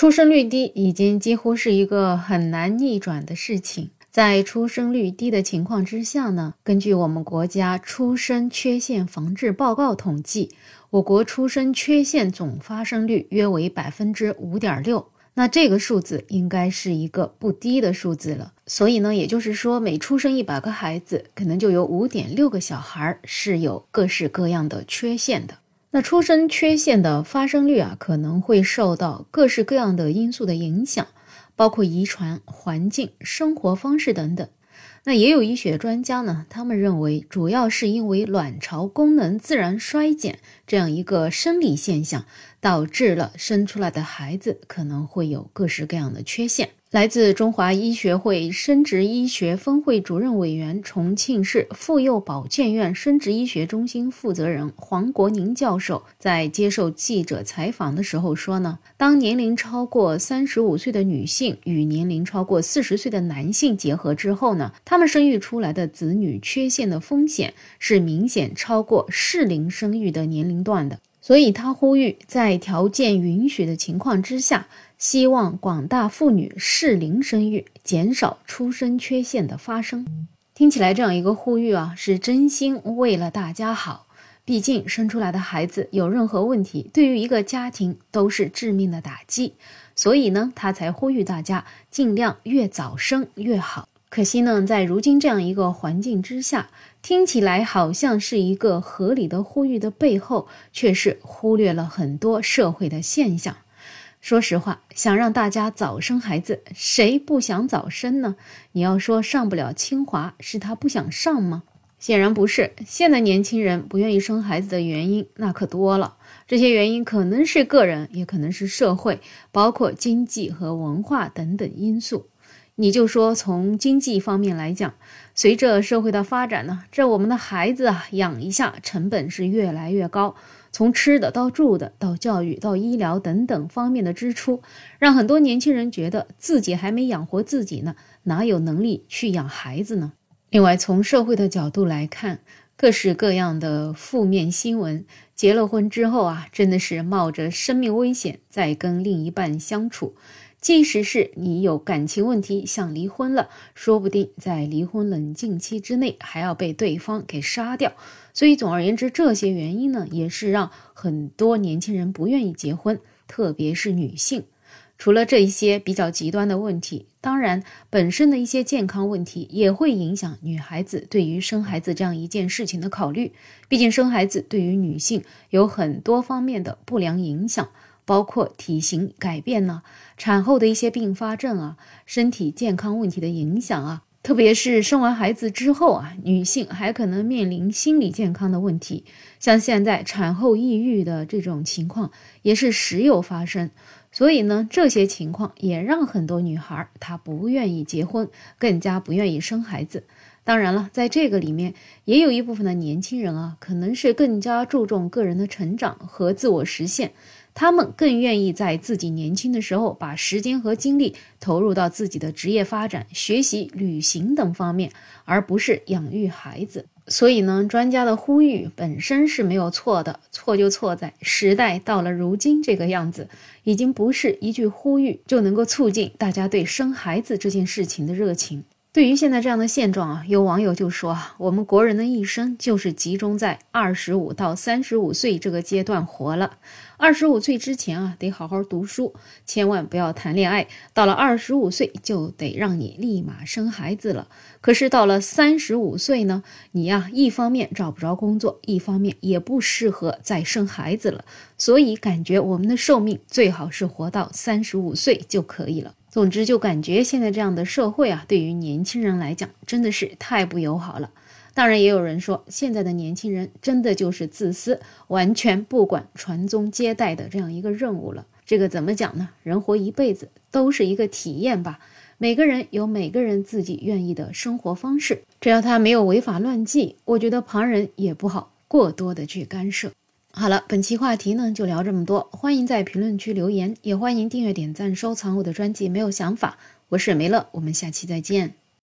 出生率低已经几乎是一个很难逆转的事情。在出生率低的情况之下呢，根据我们国家出生缺陷防治报告统计，我国出生缺陷总发生率约为百分之五点六。那这个数字应该是一个不低的数字了。所以呢，也就是说，每出生一百个孩子，可能就有五点六个小孩是有各式各样的缺陷的。那出生缺陷的发生率啊，可能会受到各式各样的因素的影响，包括遗传、环境、生活方式等等。那也有医学专家呢，他们认为主要是因为卵巢功能自然衰减这样一个生理现象，导致了生出来的孩子可能会有各式各样的缺陷。来自中华医学会生殖医学分会主任委员、重庆市妇幼保健院生殖医学中心负责人黄国宁教授在接受记者采访的时候说呢，当年龄超过三十五岁的女性与年龄超过四十岁的男性结合之后呢，他们生育出来的子女缺陷的风险是明显超过适龄生育的年龄段的。所以他呼吁，在条件允许的情况之下。希望广大妇女适龄生育，减少出生缺陷的发生。听起来这样一个呼吁啊，是真心为了大家好。毕竟生出来的孩子有任何问题，对于一个家庭都是致命的打击。所以呢，他才呼吁大家尽量越早生越好。可惜呢，在如今这样一个环境之下，听起来好像是一个合理的呼吁的背后，却是忽略了很多社会的现象。说实话，想让大家早生孩子，谁不想早生呢？你要说上不了清华，是他不想上吗？显然不是。现在年轻人不愿意生孩子的原因，那可多了。这些原因可能是个人，也可能是社会，包括经济和文化等等因素。你就说从经济方面来讲，随着社会的发展呢，这我们的孩子啊，养一下成本是越来越高。从吃的到住的到教育到医疗等等方面的支出，让很多年轻人觉得自己还没养活自己呢，哪有能力去养孩子呢？另外，从社会的角度来看，各式各样的负面新闻，结了婚之后啊，真的是冒着生命危险在跟另一半相处。即使是你有感情问题想离婚了，说不定在离婚冷静期之内还要被对方给杀掉。所以，总而言之，这些原因呢，也是让很多年轻人不愿意结婚，特别是女性。除了这一些比较极端的问题，当然本身的一些健康问题也会影响女孩子对于生孩子这样一件事情的考虑。毕竟，生孩子对于女性有很多方面的不良影响。包括体型改变呢，产后的一些并发症啊，身体健康问题的影响啊，特别是生完孩子之后啊，女性还可能面临心理健康的问题，像现在产后抑郁的这种情况也是时有发生。所以呢，这些情况也让很多女孩她不愿意结婚，更加不愿意生孩子。当然了，在这个里面也有一部分的年轻人啊，可能是更加注重个人的成长和自我实现。他们更愿意在自己年轻的时候把时间和精力投入到自己的职业发展、学习、旅行等方面，而不是养育孩子。所以呢，专家的呼吁本身是没有错的，错就错在时代到了如今这个样子，已经不是一句呼吁就能够促进大家对生孩子这件事情的热情。对于现在这样的现状啊，有网友就说啊，我们国人的一生就是集中在二十五到三十五岁这个阶段活了。二十五岁之前啊，得好好读书，千万不要谈恋爱。到了二十五岁，就得让你立马生孩子了。可是到了三十五岁呢，你呀，一方面找不着工作，一方面也不适合再生孩子了。所以感觉我们的寿命最好是活到三十五岁就可以了。总之，就感觉现在这样的社会啊，对于年轻人来讲真的是太不友好了。当然，也有人说，现在的年轻人真的就是自私，完全不管传宗接代的这样一个任务了。这个怎么讲呢？人活一辈子都是一个体验吧，每个人有每个人自己愿意的生活方式，只要他没有违法乱纪，我觉得旁人也不好过多的去干涉。好了，本期话题呢就聊这么多，欢迎在评论区留言，也欢迎订阅、点赞、收藏我的专辑。没有想法，我是梅乐，我们下期再见。